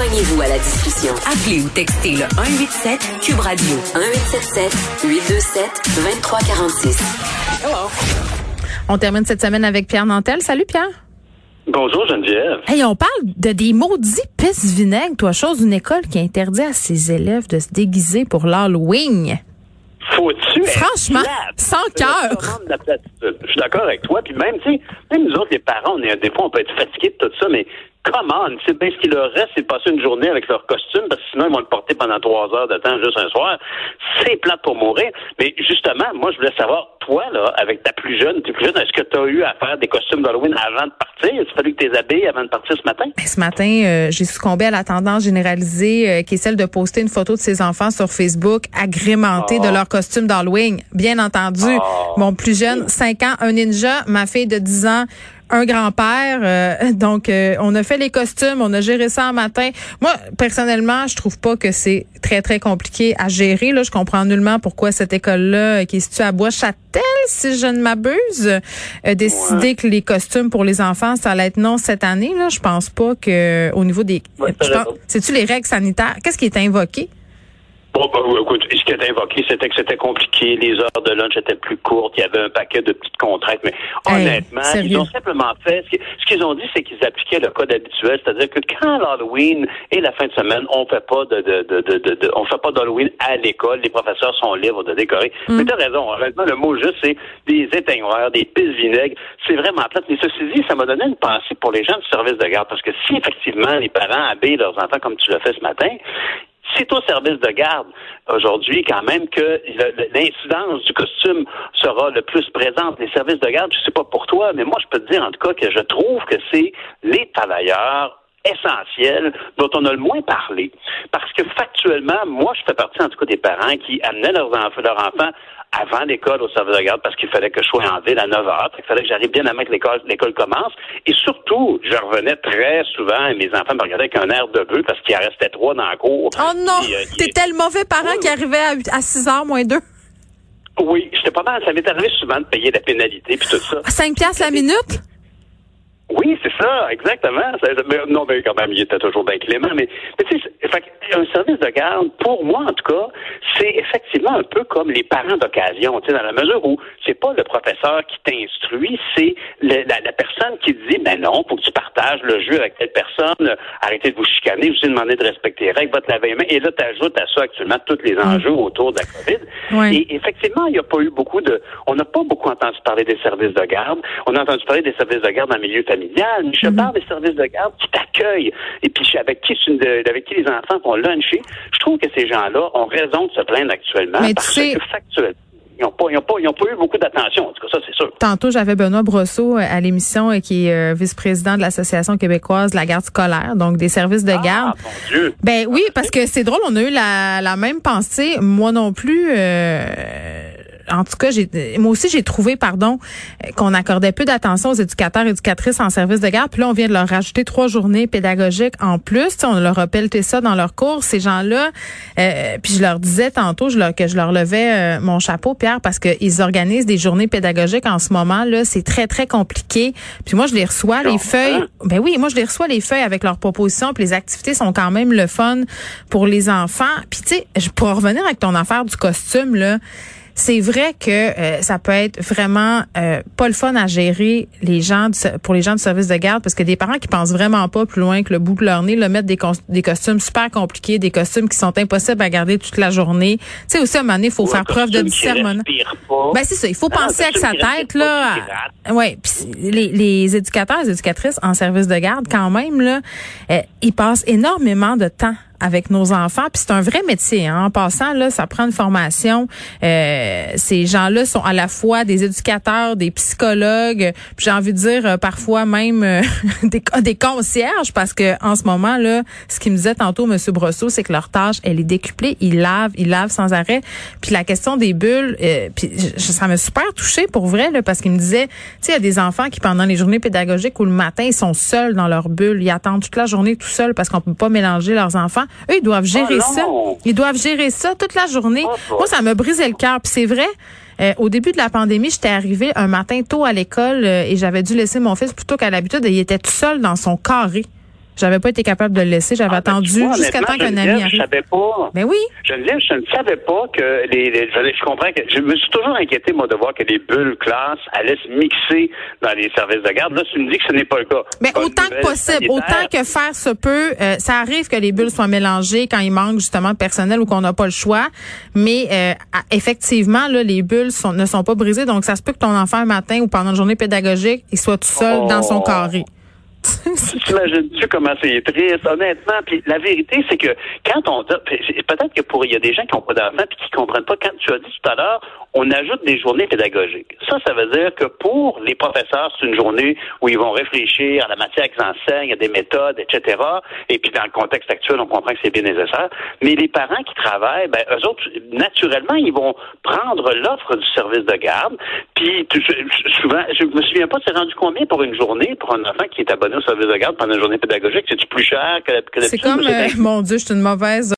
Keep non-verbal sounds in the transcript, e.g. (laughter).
Joignez-vous à la discussion. Appelez ou textez le 187 Cube Radio 1877 827 2346. On termine cette semaine avec Pierre Nantel. Salut Pierre. Bonjour Geneviève. Hey, on parle de des maudits pisse vinaigre, toi, chose d'une école qui interdit à ses élèves de se déguiser pour l'Halloween. Faut-tu Franchement, sans cœur. Je suis d'accord avec toi. Puis même, tu sais, même nous autres, les parents, on est, des fois, on peut être fatigués de tout ça, mais come on, c'est bien ce qu'il leur reste, c'est de passer une journée avec leur costume, parce que sinon, ils vont le porter pendant trois heures de temps juste un soir. C'est plate pour mourir. Mais justement, moi, je voulais savoir, toi, là, avec ta plus jeune, tes plus jeune, est-ce que tu as eu à faire des costumes d'Halloween avant de partir? Il a fallu que tu les habilles avant de partir ce matin? Ben, ce matin, euh, j'ai succombé à la tendance généralisée euh, qui est celle de poster une photo de ses enfants sur Facebook agrémentés Oh. de leur costume d'Halloween. Bien entendu, Oh. mon plus jeune, 5 ans, un ninja, ma fille de 10 ans, un grand-père. euh, (laughs) donc, euh, on a fait les costumes, on a géré ça un matin. Moi, personnellement, je trouve pas que c'est très, très compliqué à gérer. Là, je comprends nullement pourquoi cette école-là, euh, qui est située à Bois-Châtel, si je ne m'abuse, a décidé que les costumes pour les enfants, ça allait être non cette année. Là, je pense pas que au niveau des... Ouais. C'est-tu les règles sanitaires? Qu'est-ce qui est invoqué? Bon, ben, oui, écoute, ce qui était invoqué, c'était que c'était compliqué, les heures de lunch étaient plus courtes, il y avait un paquet de petites contraintes, mais Hey, honnêtement, sérieux? ils ont simplement fait, ce qui- ce qu'ils ont dit, c'est qu'ils appliquaient le code habituel, c'est-à-dire que quand l'Halloween et la fin de semaine, on fait pas de, de, de, de, de- de- on fait pas d'Halloween à l'école, les professeurs sont libres de décorer. Mm. Mais t'as raison, honnêtement, le mot juste, c'est des éteignoirs, des pistes vinaigres, c'est vraiment plate, mais ceci dit, ça m'a donné une pensée pour les gens du service de garde, parce que si effectivement les parents habillent leurs enfants comme tu l'as fait ce matin, c'est au service de garde aujourd'hui quand même que l'incidence du costume sera le plus présente. Les services de garde, je sais pas pour toi, mais moi je peux te dire en tout cas que je trouve que c'est les travailleurs essentiels dont on a le moins parlé. Parce que factuellement, moi je fais partie en tout cas des parents qui amenaient leurs enfants, leurs enfants avant l'école au service de garde parce qu'il fallait que je sois en ville à 9 heures. Il fallait que j'arrive bien avant que l'école, l'école commence. Et surtout, je revenais très souvent et mes enfants me regardaient avec un air de bœuf parce qu'il en restait trois dans la cour. Oh non! Euh, T'étais le mauvais parent qui arrivait à, à 6 heures moins 2. Oui, j'étais pas mal. Ça m'est arrivé souvent de payer la pénalité puis tout ça. 5 piastres la minute? Oui, c'est ça, exactement. Non, mais quand même, il était toujours bien clément. Mais, mais tu sais, un service de garde, pour moi en tout cas, c'est effectivement un peu comme les parents d'occasion. Tu sais, dans la mesure où c'est pas le professeur qui t'instruit, c'est la, la personne qui te dit, ben non, faut que tu partages le jeu avec telle personne, arrêtez de vous chicaner, je vous ai demandé de respecter les règles, va te laver les mains. Et là, tu ajoutes à ça actuellement tous les enjeux autour de la COVID. Ouais. Et effectivement, il n'y a pas eu beaucoup de. On n'a pas beaucoup entendu parler des services de garde. On a entendu parler des services de garde dans le milieu familial. Mais je parle des services de garde qui t'accueillent et puis avec qui, tu- avec qui les enfants vont luncher. Je trouve que ces gens-là ont raison de se plaindre actuellement Mais tu parce sais- que factuellement, ils n'ont pas, pas, eu beaucoup d'attention. En tout cas, ça, c'est sûr. Tantôt, j'avais Benoît Brosseau à l'émission, euh, qui est euh, vice-président de l'Association québécoise de la garde scolaire, donc des services de garde. Ah, mon Dieu. Ben oui, parce que c'est drôle, on a eu la, la même pensée. Moi non plus. euh, en tout cas, j'ai, moi aussi, j'ai trouvé, pardon, qu'on accordait peu d'attention aux éducateurs et éducatrices en service de garde. Puis là, on vient de leur rajouter trois journées pédagogiques en plus. Tu sais, on leur a pelleté ça dans leur cours. Ces gens-là, euh, puis je leur disais tantôt je leur, que je leur levais euh, mon chapeau, Pierre, parce qu'ils organisent des journées pédagogiques en ce moment. Là, c'est très, très compliqué. Puis moi, je les reçois, les feuilles. Ben oui, moi je les reçois les feuilles avec leurs propositions, puis les activités sont quand même le fun pour les enfants. Puis tu sais, je- pour revenir avec ton affaire du costume là, c'est vrai que euh, ça peut être vraiment euh, pas le fun à gérer les gens du- pour les gens du service de garde parce que des parents qui pensent vraiment pas plus loin que le bout de leur nez, le mettre des, cos- des costumes super compliqués, des costumes qui sont impossibles à garder toute la journée. Tu sais aussi à un moment donné, il faut Ou faire preuve de discernement. Ben c'est ça, il faut Ah, penser avec sa tête là. à- Ouais, puis les, les éducateurs, les éducatrices en service de garde quand même là, euh, ils passent énormément de temps avec nos enfants, puis c'est un vrai métier. Hein. En passant là, ça prend une formation. Euh, ces gens-là sont à la fois des éducateurs, des psychologues, puis j'ai envie de dire euh, parfois même euh, (laughs) des, des concierges, parce que en ce moment là, ce qu'il me disait tantôt Monsieur Brosseau, c'est que leur tâche elle est décuplée. Ils lavent, ils lavent sans arrêt. Puis la question des bulles, euh, puis ça m'a super touchée pour vrai là, parce qu'il me disait, tu sais, il y a des enfants qui pendant les journées pédagogiques ou le matin, ils sont seuls dans leur bulle, ils attendent toute la journée tout seuls parce qu'on peut pas mélanger leurs enfants. Eux, ils doivent gérer non. ça. Ils doivent gérer ça toute la journée. Oh. Moi, ça m'a brisé le cœur. Puis c'est vrai. euh, au début de la pandémie, j'étais arrivée un matin tôt à l'école euh, et j'avais dû laisser mon fils plutôt qu'à l'habitude et il était tout seul dans son carré. J'avais pas été capable de le laisser. J'avais Ah, ben, attendu jusqu'à temps qu'un ami arrive. Je savais pas. Mais oui. Geneviève, je ne savais pas que les, les- je, comprends que je me suis toujours inquiété moi de voir que les bulles classes allaient se mixer dans les services de garde. Là, tu me dis que ce n'est pas le cas. Mais Bonne autant que possible, sanitaire. autant que faire se peut, euh, ça arrive que les bulles soient mélangées quand il manque justement de personnel ou qu'on n'a pas le choix. Mais euh, effectivement, là, les bulles sont- ne sont pas brisées, donc ça se peut que ton enfant un matin ou pendant une journée pédagogique, il soit tout seul Oh. dans son carré. (laughs) T'imagines-tu comment c'est triste, honnêtement? Puis la vérité, c'est que quand on peut-être que pour il y a des gens qui n'ont pas d'enfants puis qui comprennent pas, quand tu as dit tout à l'heure, on ajoute des journées pédagogiques. Ça, ça veut dire que pour les professeurs, c'est une journée où ils vont réfléchir à la matière qu'ils enseignent, à des méthodes, etc. Et puis dans le contexte actuel, on comprend que c'est bien nécessaire. Mais les parents qui travaillent, ben, eux autres, naturellement, ils vont prendre l'offre du service de garde. Puis souvent, je me souviens pas, c'est rendu combien pour une journée pour un enfant qui est abonné au service de garde pendant une journée pédagogique? C'est-tu plus cher que, que C'est comme, euh, mon Dieu, je suis une mauvaise